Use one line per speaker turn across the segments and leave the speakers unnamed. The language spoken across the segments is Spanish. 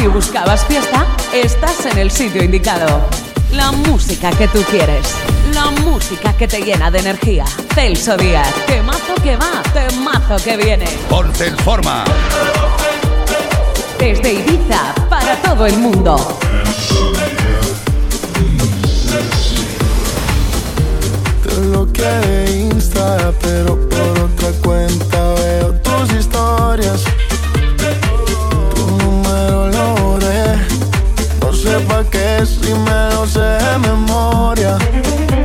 Si buscabas fiesta, estás en el sitio indicado. La música que tú quieres, la música que te llena de energía. Celso Díaz, temazo que va, temazo que viene.
Ponte en forma.
Desde Ibiza, para todo el mundo.
Te de Insta, pero por otra cuenta veo tus historias que si me lo sé de memoria.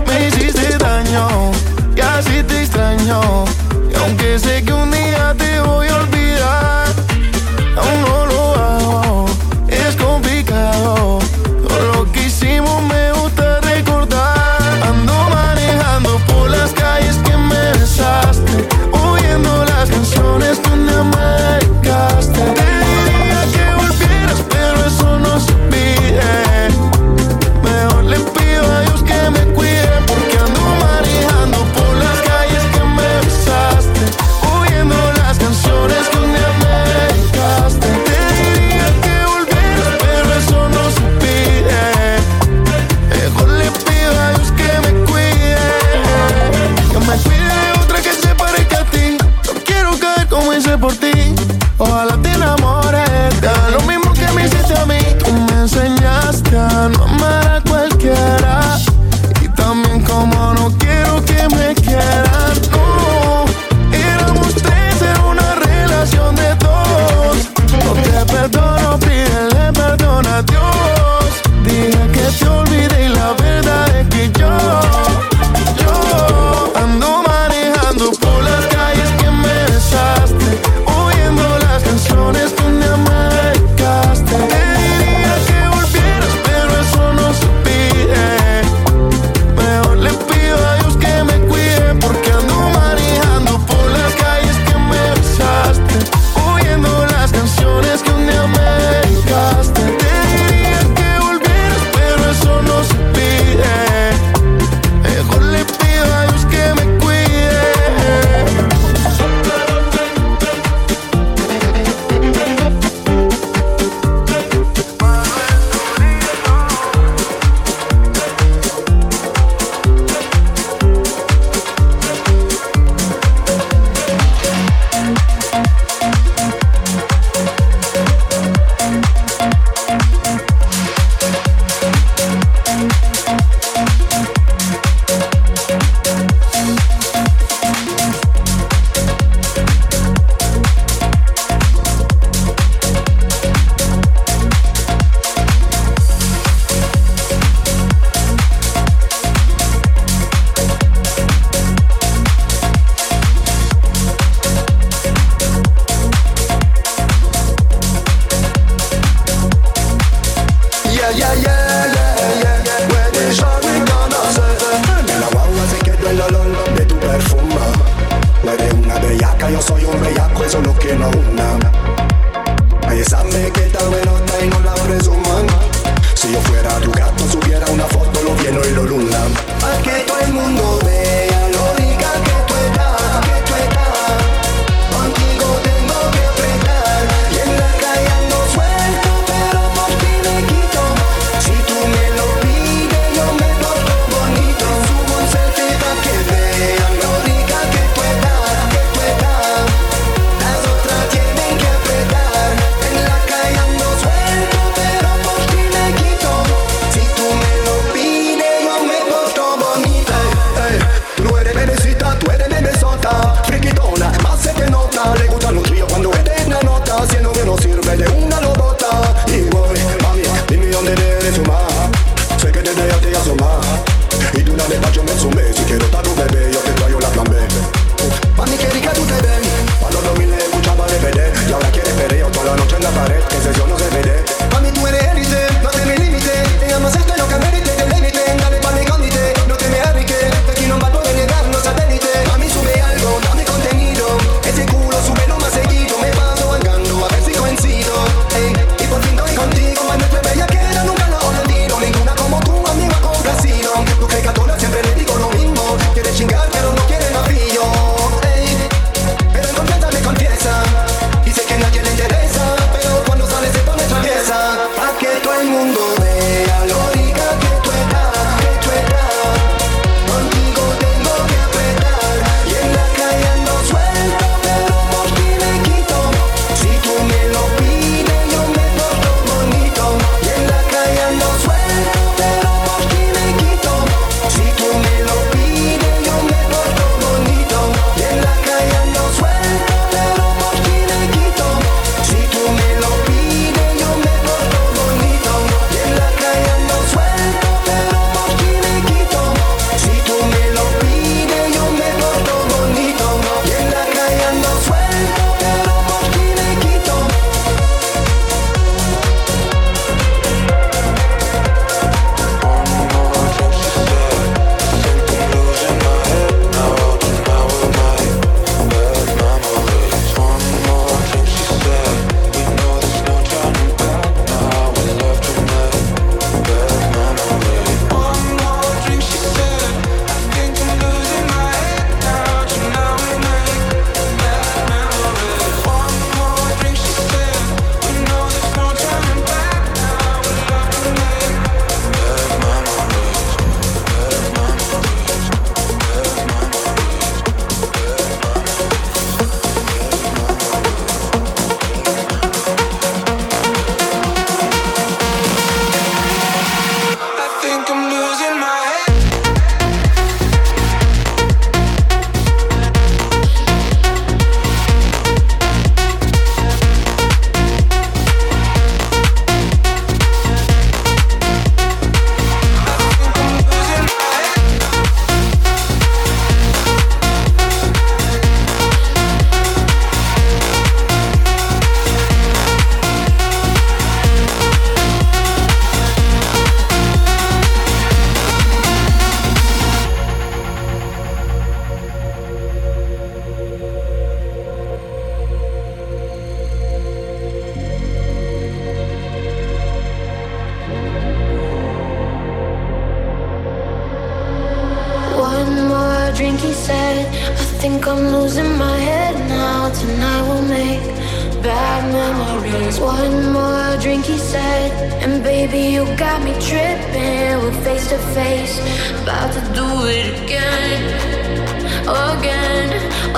Me hiciste daño y así te extraño. Y aunque sé que un día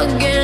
again,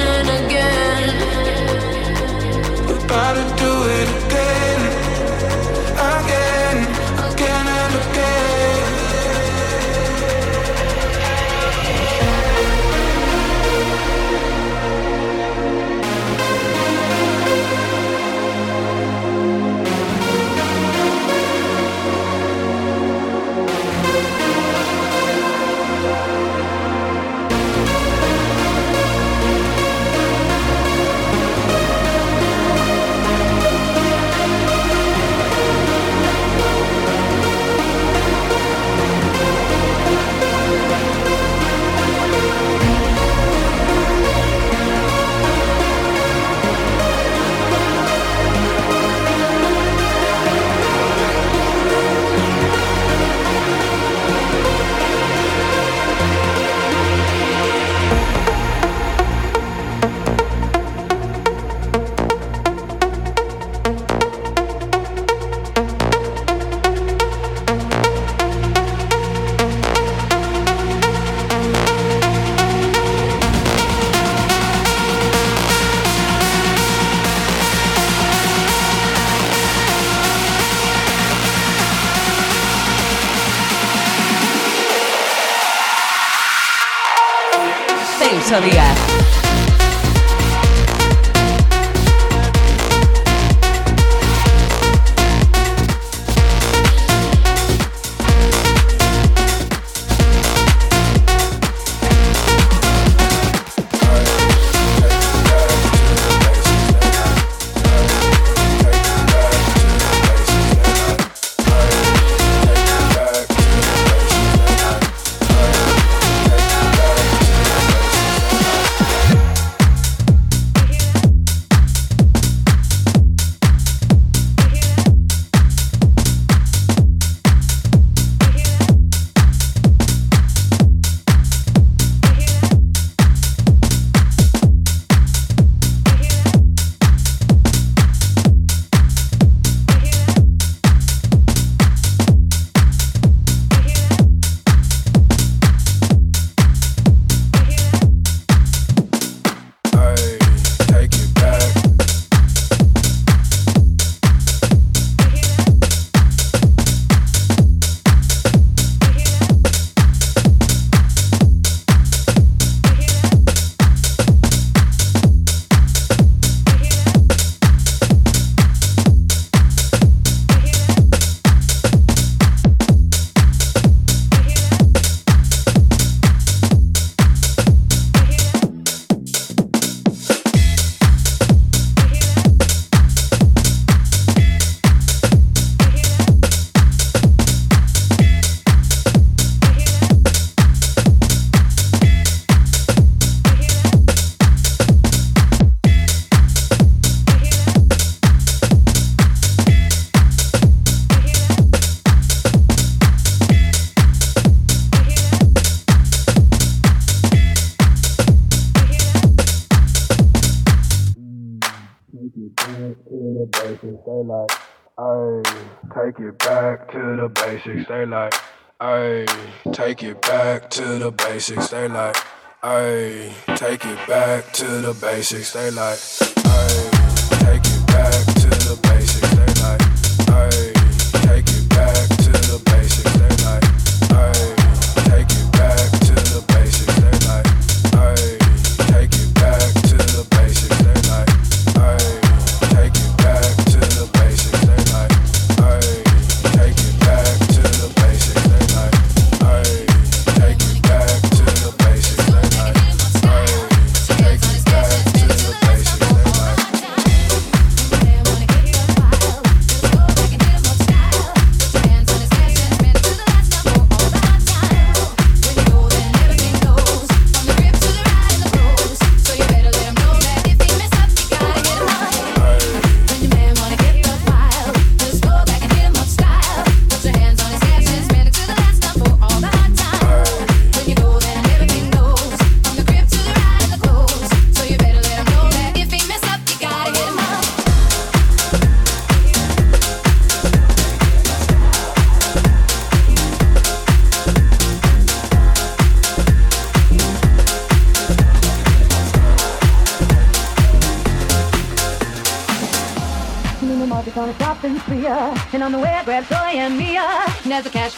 36,
they like.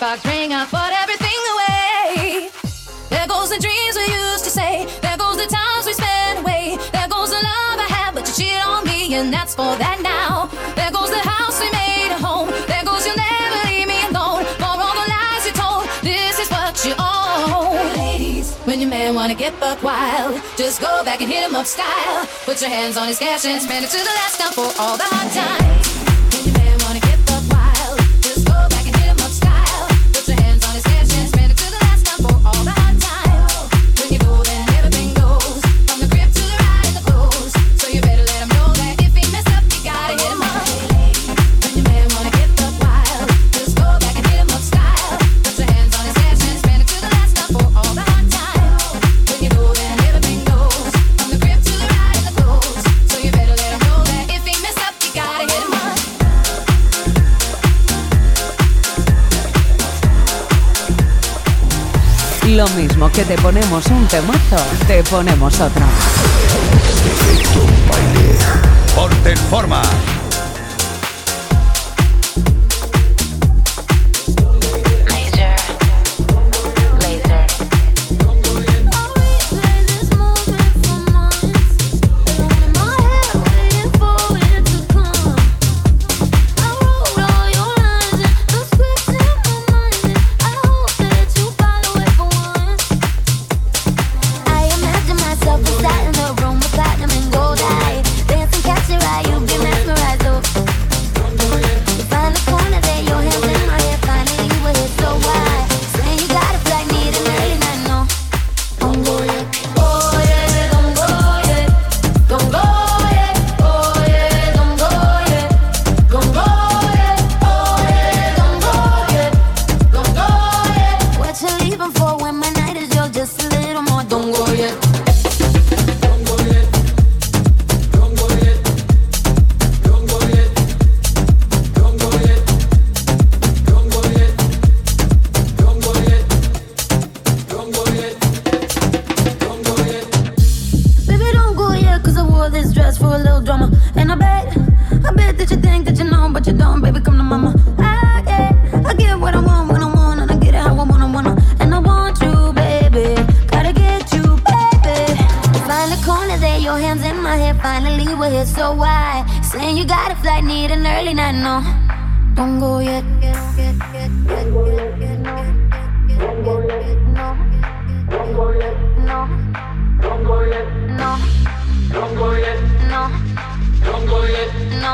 The ring, I everything away. There goes the dreams we used to say. There goes the times we spent away. There goes the love I had, but you cheated on me, and that's for that now. There goes the house we made a home. There goes you'll never leave me alone. For all the lies you told, this is what you own. Ladies, when your man wanna get buck wild, just go back and hit him up style. Put your hands on his cash and spend it to the last time for all the hard times.
Lo mismo que te ponemos un temazo, te ponemos otro.
Efecto baile. Ponte en forma.
finally we're here, so why? Saying you
gotta fly, need an early night, no. Don't go yet. Don't
go yet. No. Don't go yet. No. Don't go yet. No. Don't go yet. No. Don't go yet. No.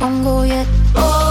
Don't go yet. No.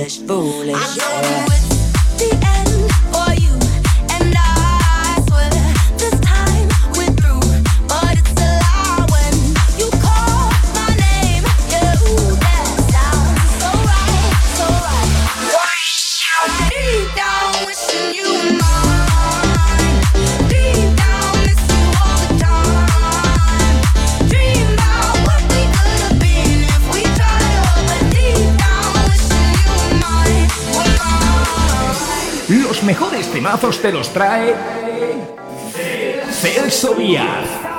Foolish, foolish. Temazos te los trae Celso Díaz.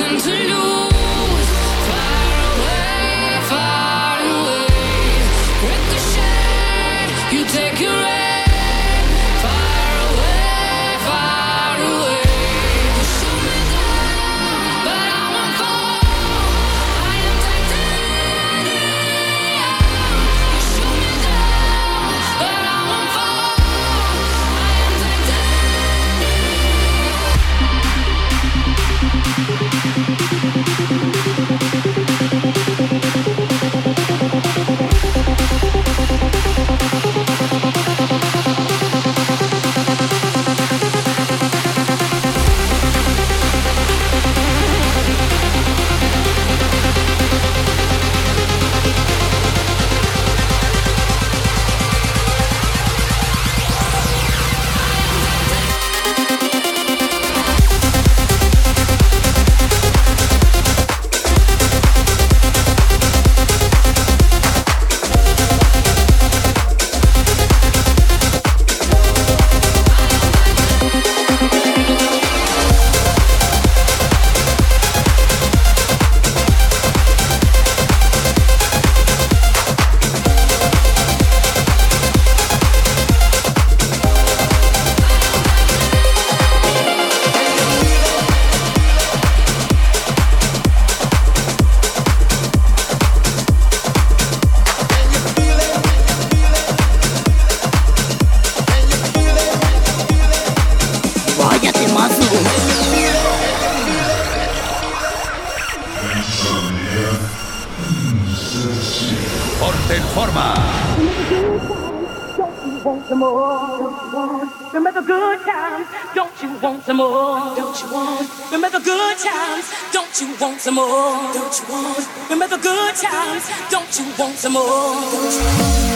Nothing to lose Remember good times, don't you want some more? Don't you want? Remember good times, don't you want some more? Don't you want? Remember good times, don't you want some more?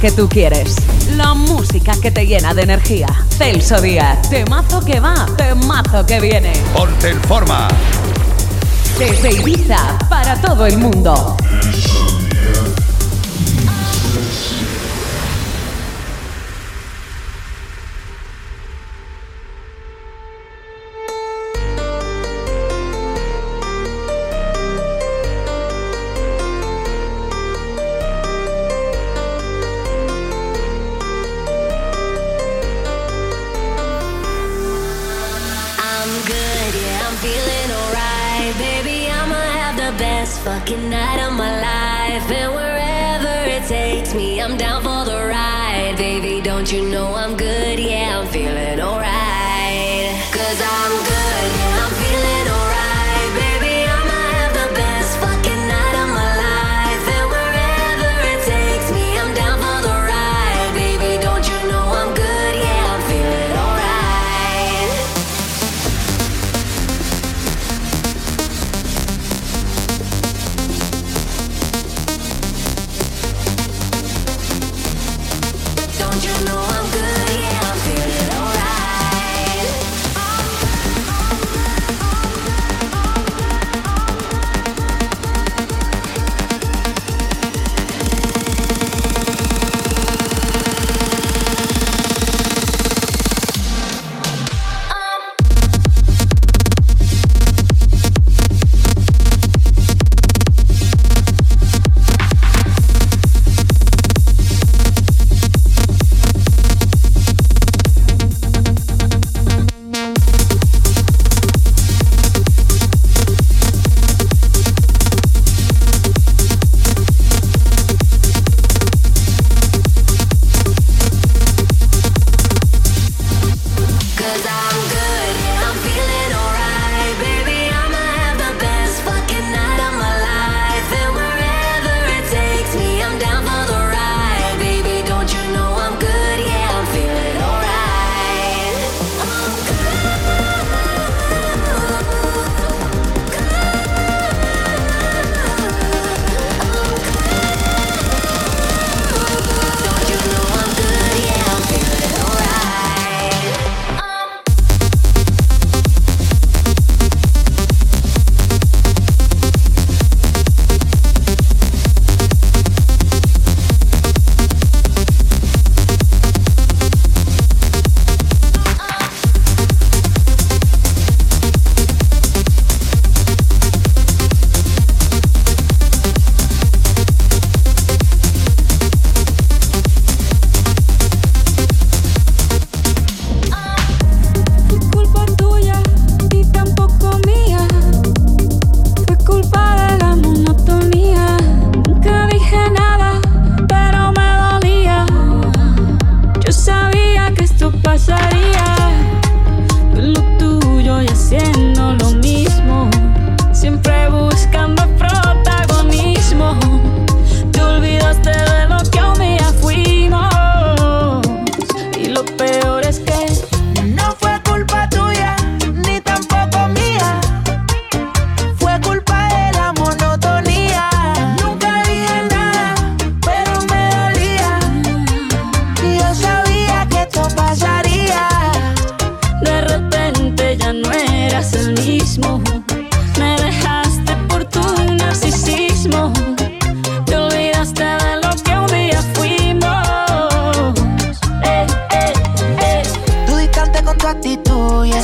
que tú quieres, la música que te llena de energía. Celso Díaz, temazo que va, temazo que viene.
Ponte en forma.
Desde Ibiza, para todo el mundo.
cause
I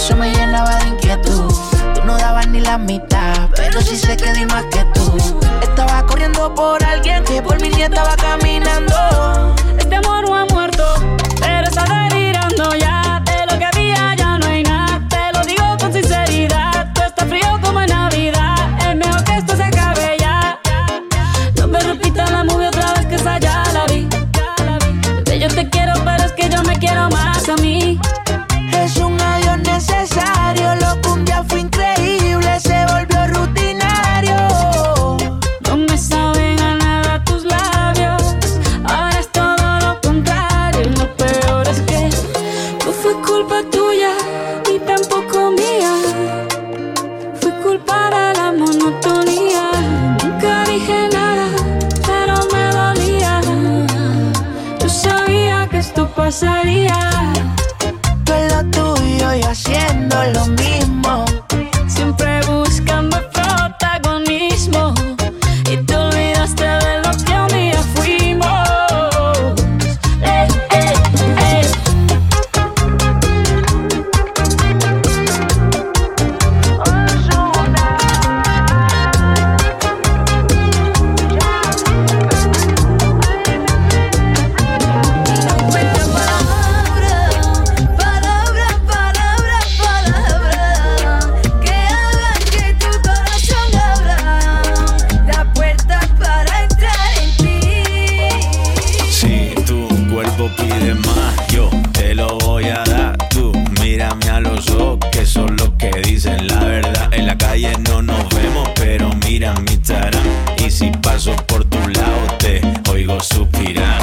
eso me llenaba de inquietud. Tú no dabas ni la mitad, pero sí sé que di más que tú. Estaba corriendo por alguien que por mi nieta estaba caminando.
Este amor no ha muerto, pero está delirando ya. Pero
mira mi Instagram. Y si paso por tu lado, te oigo suspirar.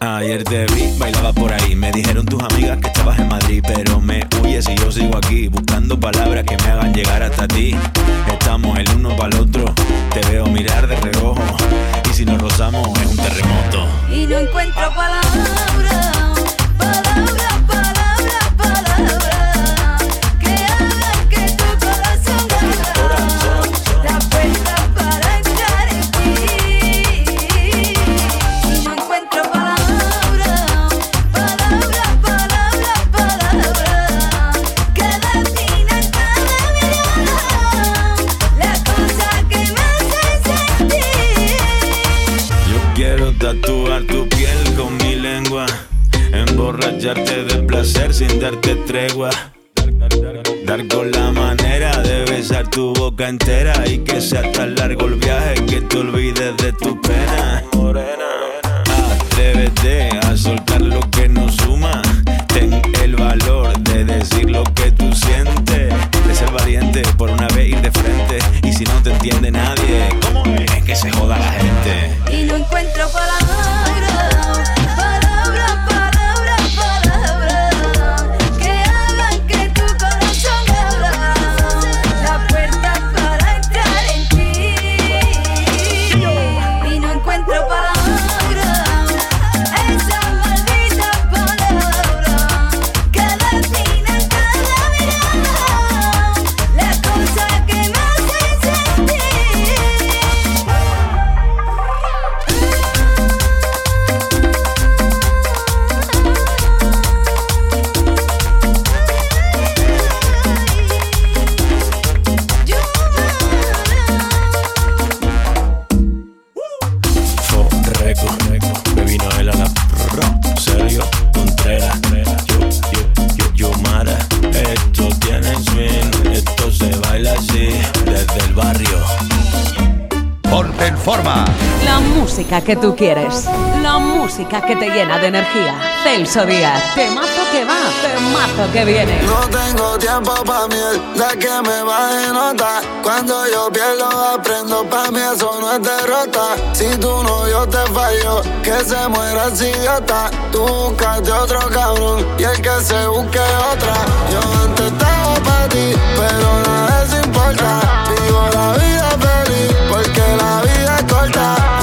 Ayer te vi, bailaba por ahí. Me dijeron tus amigas que estabas en Madrid, pero me huyes y yo sigo aquí buscando palabras que me hagan llegar hasta ti. Estamos el uno para el otro, te veo mirar de reojo. Y si nos rozamos es un terremoto.
Y no encuentro palabra,
darte tregua. Dar con la manera de besar tu boca entera y que sea tan largo el viaje que te olvides de tu pena. Que tú
quieres. La música que te llena de energía. Celso Díaz. Temazo que va, temazo que viene.
No tengo tiempo pa' miel, de que me baje nota. Cuando yo pierdo, aprendo, pa' mí eso no es derrota. Si tu novio te falló, que se muera el idiota. Tú buscaste otro cabrón y el que se busque otra. Yo antes estaba pa' ti, pero nada eso importa. Vivo la vida feliz, porque la vida es corta.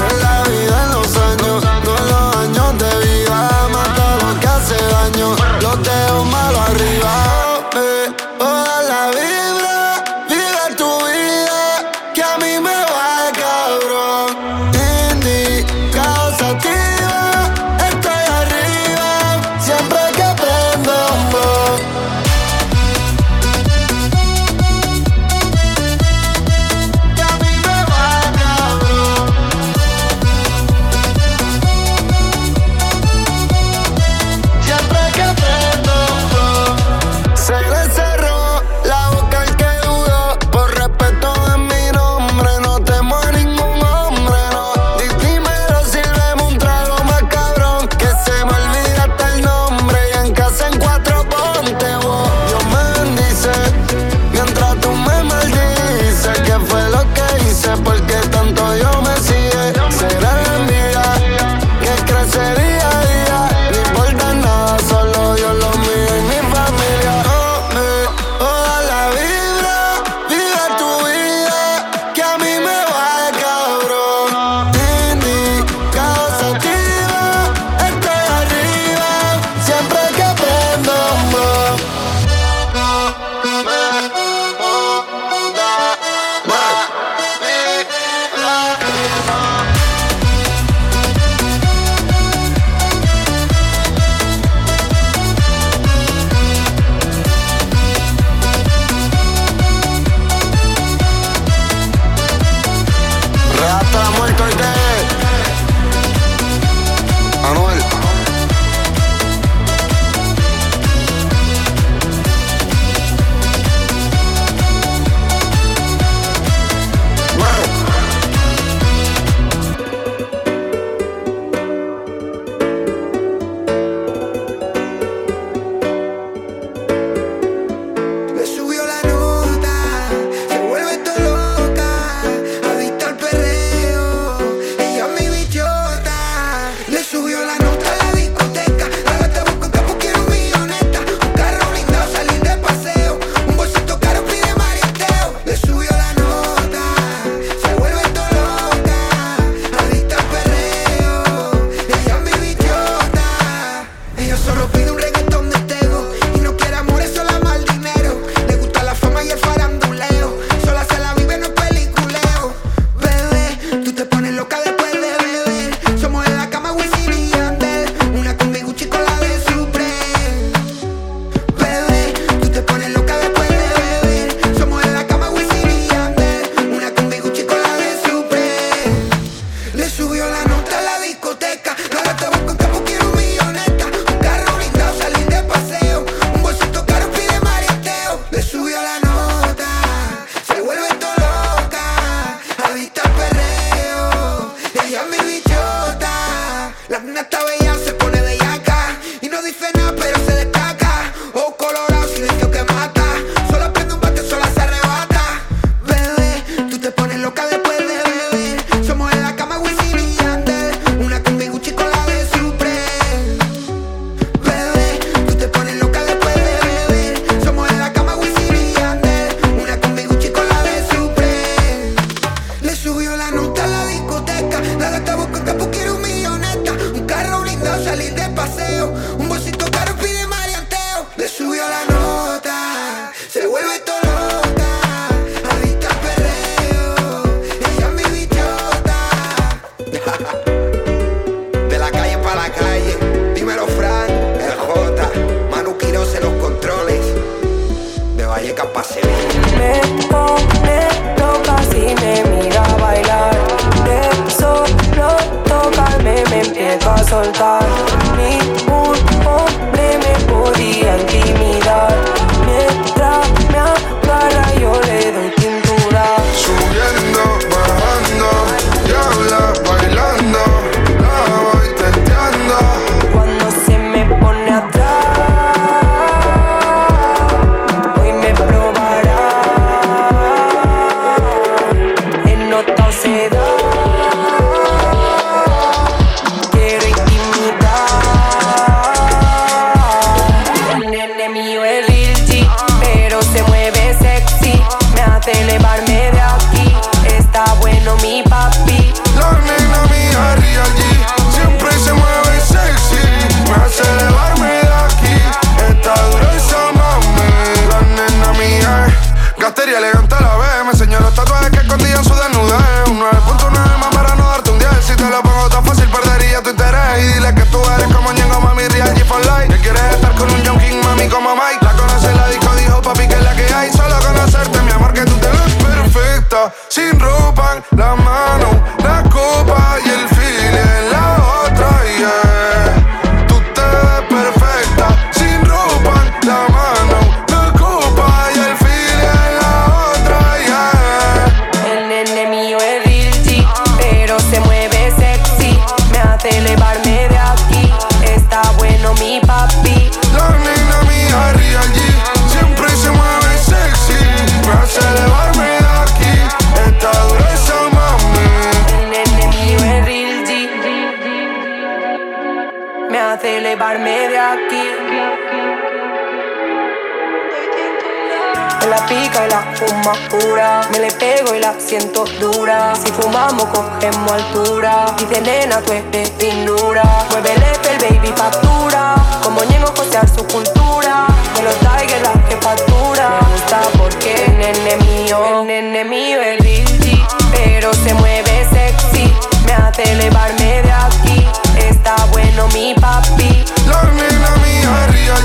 siento dura. Si fumamos, cogemos altura. Dice nena, tú eres finura. Muévele el baby factura. Como niego costear su cultura. Me los traiga la que factura. Me gusta porque el nene mío, el nene mío es Lil Pero se mueve sexy. Me hace elevarme de aquí. Está bueno mi papi.
La nena mía es Real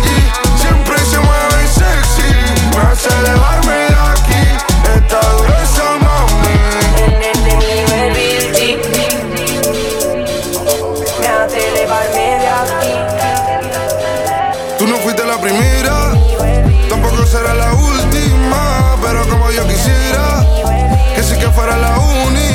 Siempre se mueve sexy. Me hace elevarme Tú no fuiste la primera, tampoco será la última, pero como yo quisiera, que sí que fuera la única.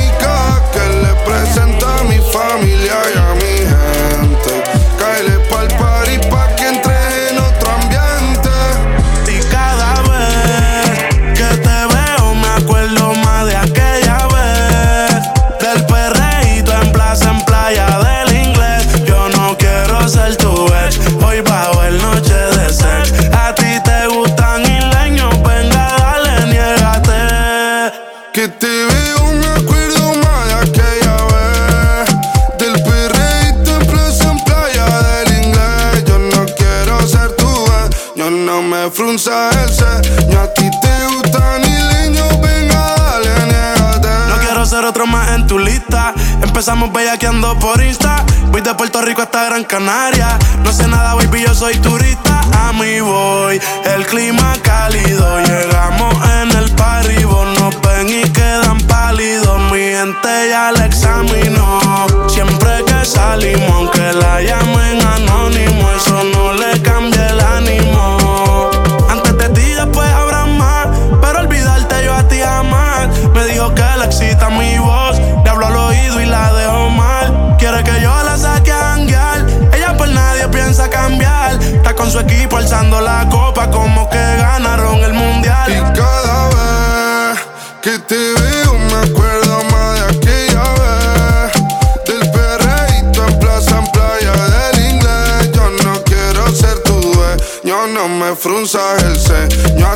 Empezamos bellaqueando por Insta. Voy de Puerto Rico hasta Gran Canaria. No sé nada, baby, yo soy turista. A mí voy, el clima cálido. Llegamos en el paribo. Nos ven y quedan pálidos. Mi gente ya la examinó. Siempre que salimos, aunque la llame alzando la copa como que
ganaron el
mundial. Y
cada vez que te veo me acuerdo más de aquella vez. Del perreíto en plaza, en playa del inglés. Yo no quiero ser tu dueño, no me frunzas el ceño